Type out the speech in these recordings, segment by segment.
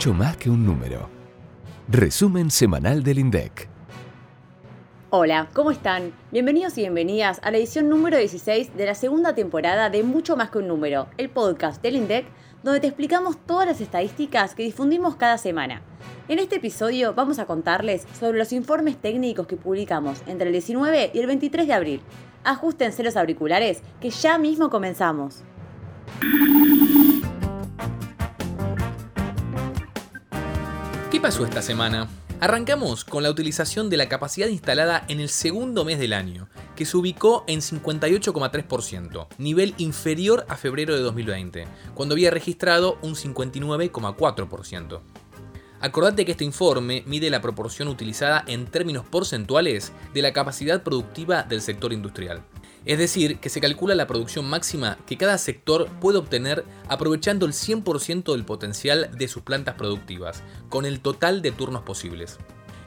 mucho más que un número. Resumen semanal del INDEC. Hola, ¿cómo están? Bienvenidos y bienvenidas a la edición número 16 de la segunda temporada de Mucho más que un número, el podcast del INDEC, donde te explicamos todas las estadísticas que difundimos cada semana. En este episodio vamos a contarles sobre los informes técnicos que publicamos entre el 19 y el 23 de abril. Ajustense los auriculares, que ya mismo comenzamos. ¿Qué pasó esta semana? Arrancamos con la utilización de la capacidad instalada en el segundo mes del año, que se ubicó en 58,3%, nivel inferior a febrero de 2020, cuando había registrado un 59,4%. Acordate que este informe mide la proporción utilizada en términos porcentuales de la capacidad productiva del sector industrial. Es decir, que se calcula la producción máxima que cada sector puede obtener aprovechando el 100% del potencial de sus plantas productivas, con el total de turnos posibles.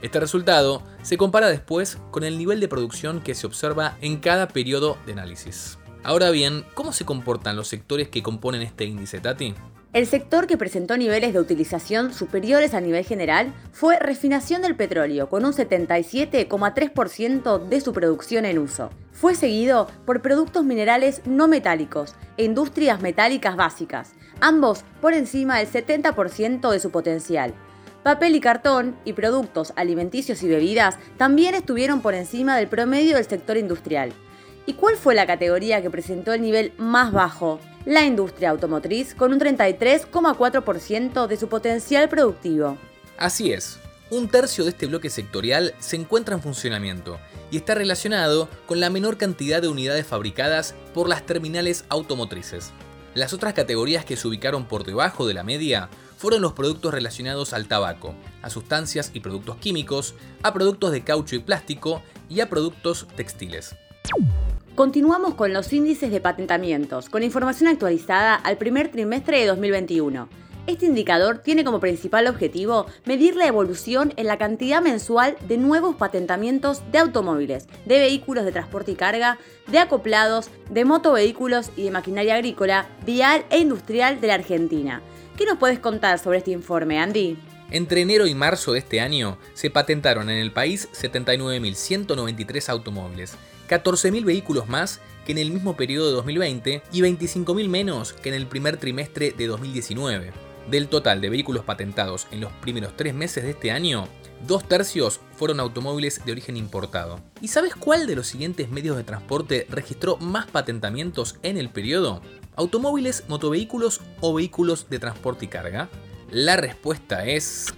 Este resultado se compara después con el nivel de producción que se observa en cada periodo de análisis. Ahora bien, ¿cómo se comportan los sectores que componen este índice Tati? El sector que presentó niveles de utilización superiores a nivel general fue refinación del petróleo, con un 77,3% de su producción en uso. Fue seguido por productos minerales no metálicos e industrias metálicas básicas, ambos por encima del 70% de su potencial. Papel y cartón y productos alimenticios y bebidas también estuvieron por encima del promedio del sector industrial. ¿Y cuál fue la categoría que presentó el nivel más bajo? la industria automotriz con un 33,4% de su potencial productivo. Así es, un tercio de este bloque sectorial se encuentra en funcionamiento y está relacionado con la menor cantidad de unidades fabricadas por las terminales automotrices. Las otras categorías que se ubicaron por debajo de la media fueron los productos relacionados al tabaco, a sustancias y productos químicos, a productos de caucho y plástico y a productos textiles. Continuamos con los índices de patentamientos, con información actualizada al primer trimestre de 2021. Este indicador tiene como principal objetivo medir la evolución en la cantidad mensual de nuevos patentamientos de automóviles, de vehículos de transporte y carga, de acoplados, de motovehículos y de maquinaria agrícola, vial e industrial de la Argentina. ¿Qué nos puedes contar sobre este informe, Andy? Entre enero y marzo de este año se patentaron en el país 79.193 automóviles, 14.000 vehículos más que en el mismo periodo de 2020 y 25.000 menos que en el primer trimestre de 2019. Del total de vehículos patentados en los primeros tres meses de este año, dos tercios fueron automóviles de origen importado. ¿Y sabes cuál de los siguientes medios de transporte registró más patentamientos en el periodo? ¿Automóviles, motovehículos o vehículos de transporte y carga? La respuesta es...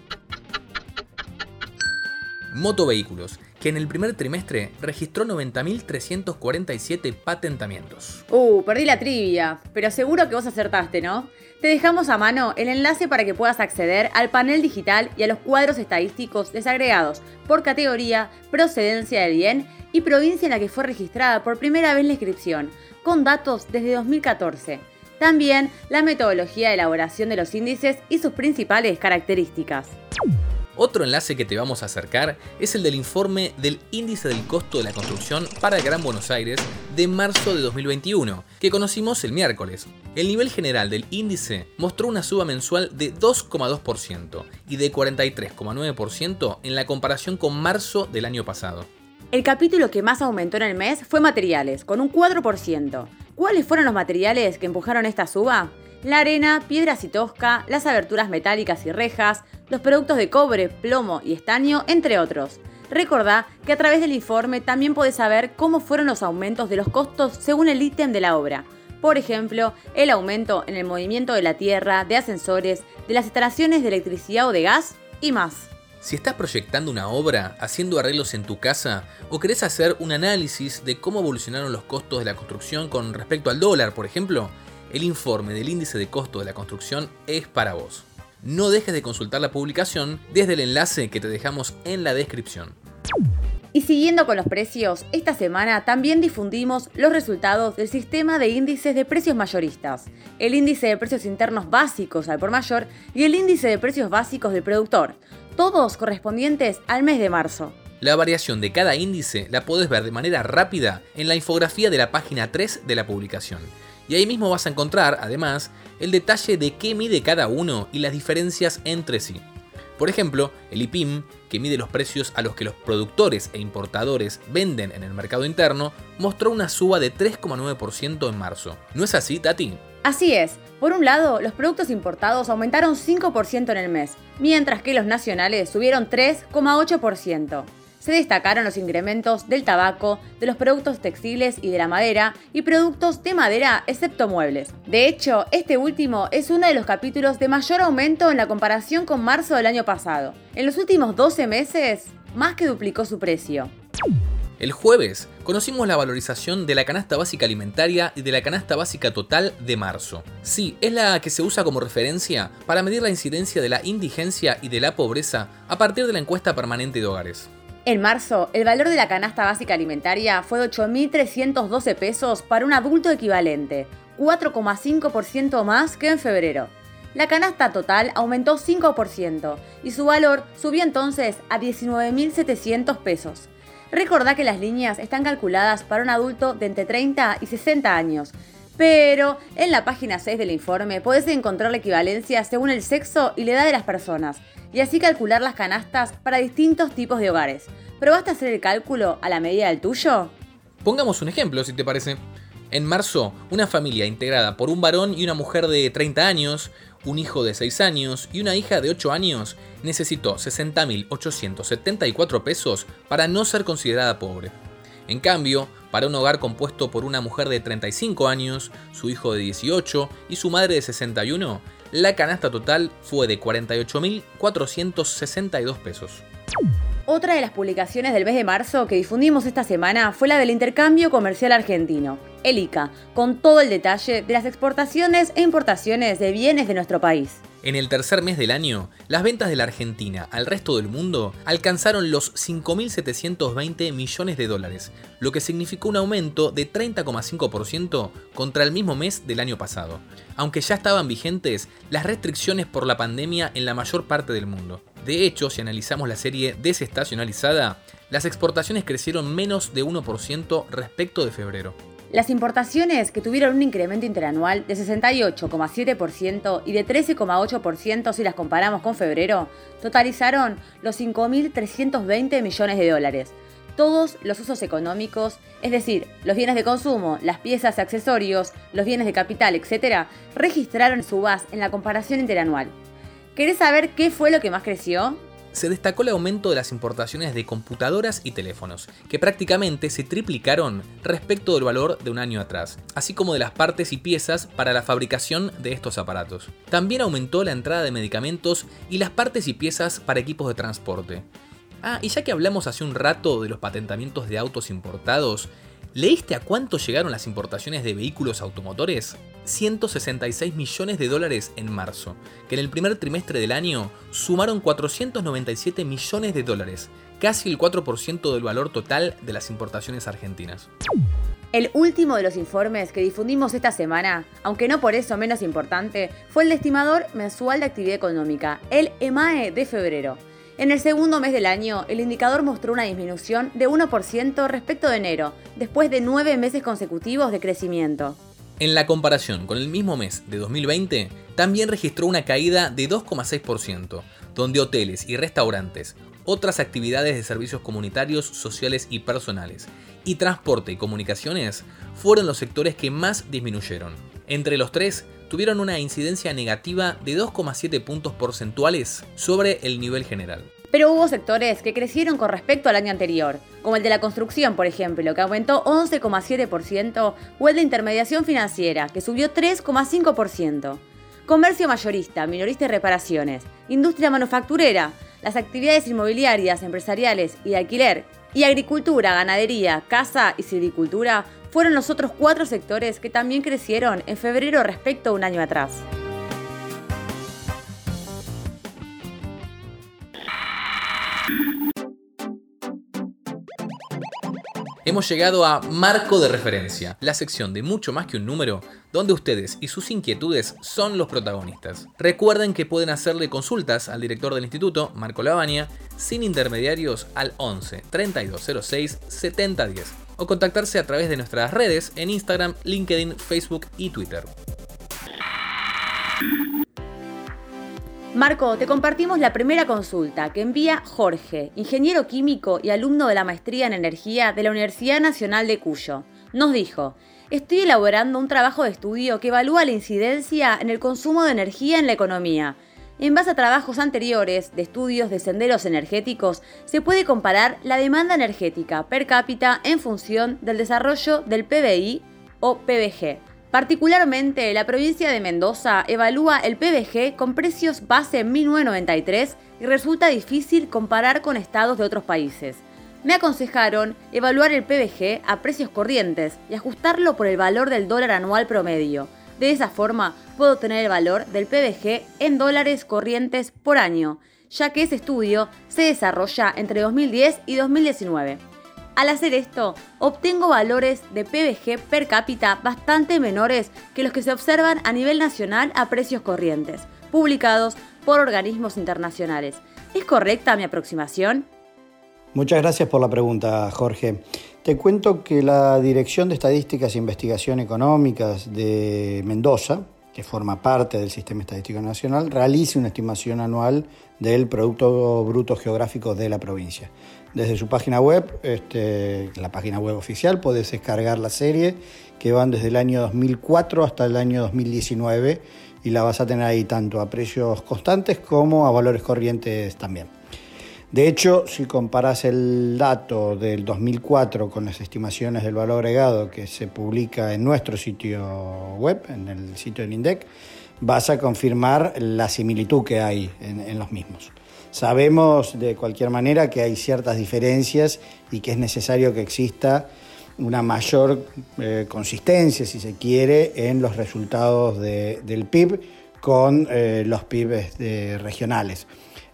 Motovehículos, que en el primer trimestre registró 90.347 patentamientos. Uh, perdí la trivia, pero seguro que vos acertaste, ¿no? Te dejamos a mano el enlace para que puedas acceder al panel digital y a los cuadros estadísticos desagregados por categoría, procedencia del bien y provincia en la que fue registrada por primera vez la inscripción, con datos desde 2014. También la metodología de elaboración de los índices y sus principales características. Otro enlace que te vamos a acercar es el del informe del índice del costo de la construcción para el Gran Buenos Aires de marzo de 2021, que conocimos el miércoles. El nivel general del índice mostró una suba mensual de 2,2% y de 43,9% en la comparación con marzo del año pasado. El capítulo que más aumentó en el mes fue materiales, con un 4%. ¿Cuáles fueron los materiales que empujaron esta suba? La arena, piedras y tosca, las aberturas metálicas y rejas, los productos de cobre, plomo y estaño, entre otros. Recordá que a través del informe también podés saber cómo fueron los aumentos de los costos según el ítem de la obra. Por ejemplo, el aumento en el movimiento de la tierra, de ascensores, de las instalaciones de electricidad o de gas y más. Si estás proyectando una obra, haciendo arreglos en tu casa o querés hacer un análisis de cómo evolucionaron los costos de la construcción con respecto al dólar, por ejemplo, el informe del índice de costo de la construcción es para vos no dejes de consultar la publicación desde el enlace que te dejamos en la descripción. Y siguiendo con los precios, esta semana también difundimos los resultados del sistema de índices de precios mayoristas, el índice de precios internos básicos al por mayor y el índice de precios básicos del productor, todos correspondientes al mes de marzo. La variación de cada índice la podés ver de manera rápida en la infografía de la página 3 de la publicación Y ahí mismo vas a encontrar, además, el detalle de qué mide cada uno y las diferencias entre sí. Por ejemplo, el IPIM, que mide los precios a los que los productores e importadores venden en el mercado interno, mostró una suba de 3,9% en marzo. ¿No es así, Tati? Así es. Por un lado, los productos importados aumentaron 5% en el mes, mientras que los nacionales subieron 3,8% se destacaron los incrementos del tabaco, de los productos textiles y de la madera, y productos de madera excepto muebles. De hecho, este último es uno de los capítulos de mayor aumento en la comparación con marzo del año pasado. En los últimos 12 meses, más que duplicó su precio. El jueves conocimos la valorización de la canasta básica alimentaria y de la canasta básica total de marzo. Sí, es la que se usa como referencia para medir la incidencia de la indigencia y de la pobreza a partir de la encuesta permanente de hogares. En marzo, el valor de la canasta básica alimentaria fue de 8.312 pesos para un adulto equivalente, 4,5% más que en febrero. La canasta total aumentó 5% y su valor subió entonces a 19.700 pesos. Recordá que las líneas están calculadas para un adulto de entre 30 y 60 años, pero en la página 6 del informe podés encontrar la equivalencia según el sexo y la edad de las personas, y así calcular las canastas para distintos tipos de hogares. ¿Probaste hacer el cálculo a la medida del tuyo? Pongamos un ejemplo, si te parece. En marzo, una familia integrada por un varón y una mujer de 30 años, un hijo de 6 años y una hija de 8 años necesitó 60.874 pesos para no ser considerada pobre. En cambio, para un hogar compuesto por una mujer de 35 años, su hijo de 18 y su madre de 61, la canasta total fue de 48.462 pesos. Otra de las publicaciones del mes de marzo que difundimos esta semana fue la del intercambio comercial argentino, el ICA, con todo el detalle de las exportaciones e importaciones de bienes de nuestro país. En el tercer mes del año, las ventas de la Argentina al resto del mundo alcanzaron los 5.720 millones de dólares, lo que significó un aumento de 30,5% contra el mismo mes del año pasado, aunque ya estaban vigentes las restricciones por la pandemia en la mayor parte del mundo. De hecho, si analizamos la serie desestacionalizada, las exportaciones crecieron menos de 1% respecto de febrero. Las importaciones, que tuvieron un incremento interanual de 68,7% y de 13,8% si las comparamos con febrero, totalizaron los 5.320 millones de dólares. Todos los usos económicos, es decir, los bienes de consumo, las piezas y accesorios, los bienes de capital, etc., registraron subas en la comparación interanual. ¿Querés saber qué fue lo que más creció? Se destacó el aumento de las importaciones de computadoras y teléfonos, que prácticamente se triplicaron respecto del valor de un año atrás, así como de las partes y piezas para la fabricación de estos aparatos. También aumentó la entrada de medicamentos y las partes y piezas para equipos de transporte. Ah, y ya que hablamos hace un rato de los patentamientos de autos importados, ¿Leíste a cuánto llegaron las importaciones de vehículos automotores? 166 millones de dólares en marzo, que en el primer trimestre del año sumaron 497 millones de dólares, casi el 4% del valor total de las importaciones argentinas. El último de los informes que difundimos esta semana, aunque no por eso menos importante, fue el estimador mensual de actividad económica, el EMAE de febrero en el segundo mes del año, el indicador mostró una disminución de 1% respecto de enero, después de nueve meses consecutivos de crecimiento. En la comparación con el mismo mes de 2020, también registró una caída de 2,6%, donde hoteles y restaurantes, otras actividades de servicios comunitarios, sociales y personales, y transporte y comunicaciones fueron los sectores que más disminuyeron. Entre los tres, tuvieron una incidencia negativa de 2,7 puntos porcentuales sobre el nivel general. Pero hubo sectores que crecieron con respecto al año anterior, como el de la construcción, por ejemplo, que aumentó 11,7%, o el de intermediación financiera, que subió 3,5%. Comercio mayorista, minorista y reparaciones, industria manufacturera, las actividades inmobiliarias, empresariales y de alquiler, y agricultura, ganadería, casa y silvicultura fueron los otros cuatro sectores que también crecieron en febrero respecto a un año atrás. Hemos llegado a Marco de Referencia, la sección de mucho más que un número, donde ustedes y sus inquietudes son los protagonistas. Recuerden que pueden hacerle consultas al director del instituto, Marco Lavagna, sin intermediarios al 11 3206 7010. o contactarse a través de nuestras redes en Instagram, LinkedIn, Facebook y Twitter. Marco, te compartimos la primera consulta que envía Jorge, ingeniero químico y alumno de la maestría en energía de la Universidad Nacional de Cuyo. Nos dijo, estoy elaborando un trabajo de estudio que evalúa la incidencia en el consumo de energía en la economía. En base a trabajos anteriores de estudios de senderos energéticos, se puede comparar la demanda energética per cápita en función del desarrollo del PBI o PBG. Particularmente, la provincia de Mendoza evalúa el PBG con precios base en 1993 y resulta difícil comparar con estados de otros países. Me aconsejaron evaluar el PBG a precios corrientes y ajustarlo por el valor del dólar anual promedio. De esa forma, puedo tener el valor del PBG en dólares corrientes por año, ya que ese estudio se desarrolla entre 2010 y 2019. Al hacer esto, obtengo valores de PBG per cápita bastante menores que los que se observan a nivel nacional a precios corrientes, publicados por organismos internacionales. ¿Es correcta mi aproximación? Muchas gracias por la pregunta, Jorge. Te cuento que la Dirección de Estadísticas e Investigación Económicas de Mendoza, que forma parte del Sistema Estadístico Nacional, realiza una estimación anual del Producto Bruto Geográfico de la provincia. Desde su página web, este, la página web oficial, puedes descargar la serie que van desde el año 2004 hasta el año 2019 y la vas a tener ahí tanto a precios constantes como a valores corrientes también. De hecho, si comparas el dato del 2004 con las estimaciones del valor agregado que se publica en nuestro sitio web, en el sitio del INDEC, vas a confirmar la similitud que hay en, los mismos. Sabemos de cualquier manera que hay ciertas diferencias y que es necesario que exista una mayor eh, consistencia, si se quiere, en los resultados del PIB con eh, los PIB regionales.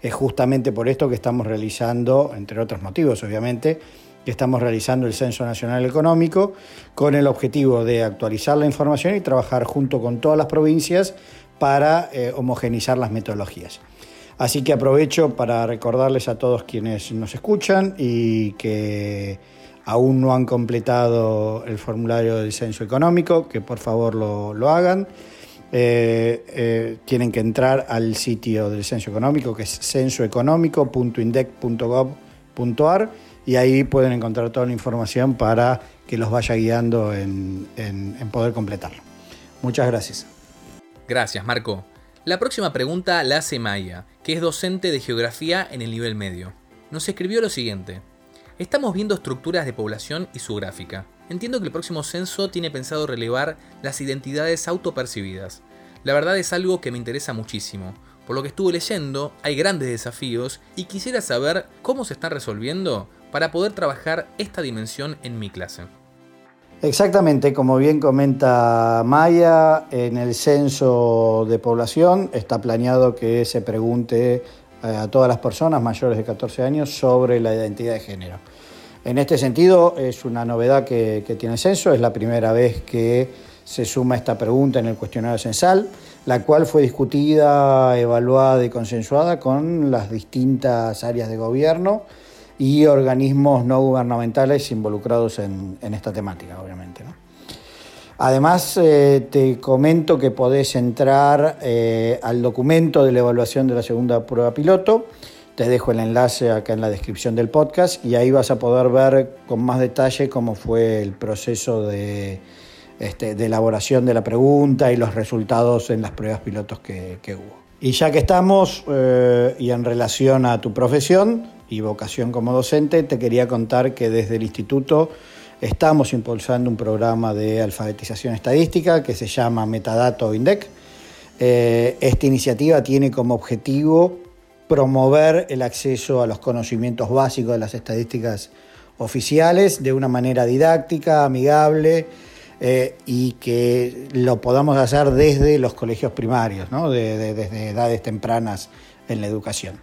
Es justamente por esto que estamos realizando, entre otros motivos obviamente, que estamos realizando el Censo Nacional Económico con el objetivo de actualizar la información y trabajar junto con todas las provincias para eh, homogenizar las metodologías. Así que aprovecho para recordarles a todos quienes nos escuchan y que aún no han completado el formulario del censo económico, que por favor lo, lo hagan. Eh, eh, tienen que entrar al sitio del censo económico, que es censoeconómico.indec.gov.ar, y ahí pueden encontrar toda la información para que los vaya guiando en, en poder completarlo. Muchas gracias. Gracias, Marco. La próxima pregunta la hace Maya, que es docente de geografía en el nivel medio. Nos escribió lo siguiente. Estamos viendo estructuras de población y su gráfica. Entiendo que el próximo censo tiene pensado relevar las identidades autopercibidas. La verdad es algo que me interesa muchísimo. Por lo que estuve leyendo, hay grandes desafíos y quisiera saber cómo se están resolviendo para poder trabajar esta dimensión en mi clase. Exactamente, como bien comenta Maya, en el censo de población está planeado que se pregunte eh, a todas las personas mayores de 14 años sobre la identidad de género. En este sentido, es una novedad que, tiene censo, es la primera vez que se suma esta pregunta en el cuestionario censal, la cual fue discutida, evaluada y consensuada con las distintas áreas de gobierno y organismos no gubernamentales involucrados en, esta temática, obviamente. Además, eh, te comento que podés entrar eh, al documento de la evaluación de la segunda prueba piloto, te dejo el enlace acá en la descripción del podcast y ahí vas a poder ver con más detalle cómo fue el proceso de, este, elaboración de la pregunta y los resultados en las pruebas pilotos que, hubo. Y ya que estamos, eh, y en relación a tu profesión y vocación como docente, te quería contar que desde el instituto estamos impulsando un programa de alfabetización estadística que se llama Metadato INDEC. Eh, esta iniciativa tiene como objetivo promover el acceso a los conocimientos básicos de las estadísticas oficiales de una manera didáctica, amigable eh, y que lo podamos hacer desde los colegios primarios, desde edades tempranas en la educación.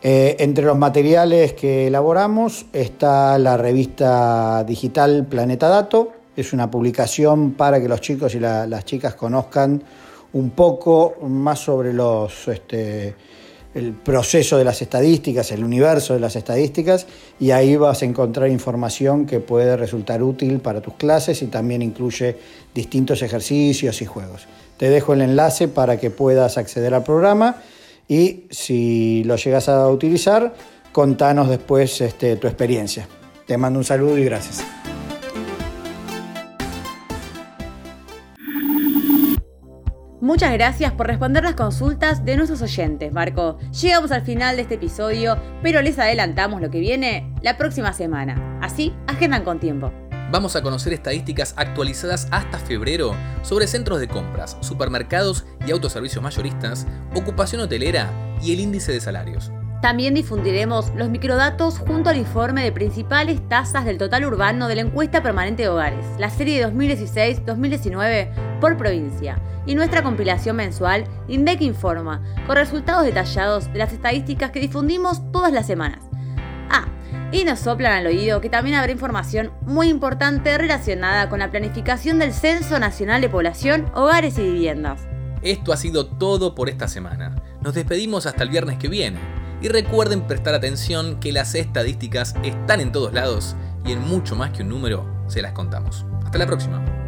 Eh, entre los materiales que elaboramos está la revista digital Planeta Dato, es una publicación para que los chicos y las chicas conozcan un poco más sobre los... Este, el proceso de las estadísticas, el universo de las estadísticas, y ahí vas a encontrar información que puede resultar útil para tus clases y también incluye distintos ejercicios y juegos. Te dejo el enlace para que puedas acceder al programa y si lo llegas a utilizar, contanos después este, tu experiencia. Te mando un saludo y gracias. Muchas gracias por responder las consultas de nuestros oyentes, Marco. Llegamos al final de este episodio, pero les adelantamos lo que viene la próxima semana. Así, agendan con tiempo. Vamos a conocer estadísticas actualizadas hasta febrero sobre centros de compras, supermercados y autoservicios mayoristas, ocupación hotelera y el índice de salarios. También difundiremos los microdatos junto al informe de principales tasas del total urbano de la encuesta permanente de hogares, la serie de 2016-2019 por provincia, y nuestra compilación mensual INDEC Informa, con resultados detallados de las estadísticas que difundimos todas las semanas. Ah, y nos soplan al oído que también habrá información muy importante relacionada con la planificación del Censo Nacional de Población, Hogares y Viviendas. Esto ha sido todo por esta semana. Nos despedimos hasta el viernes que viene. Y recuerden prestar atención que las estadísticas están en todos lados y en mucho más que un número se las contamos. Hasta la próxima.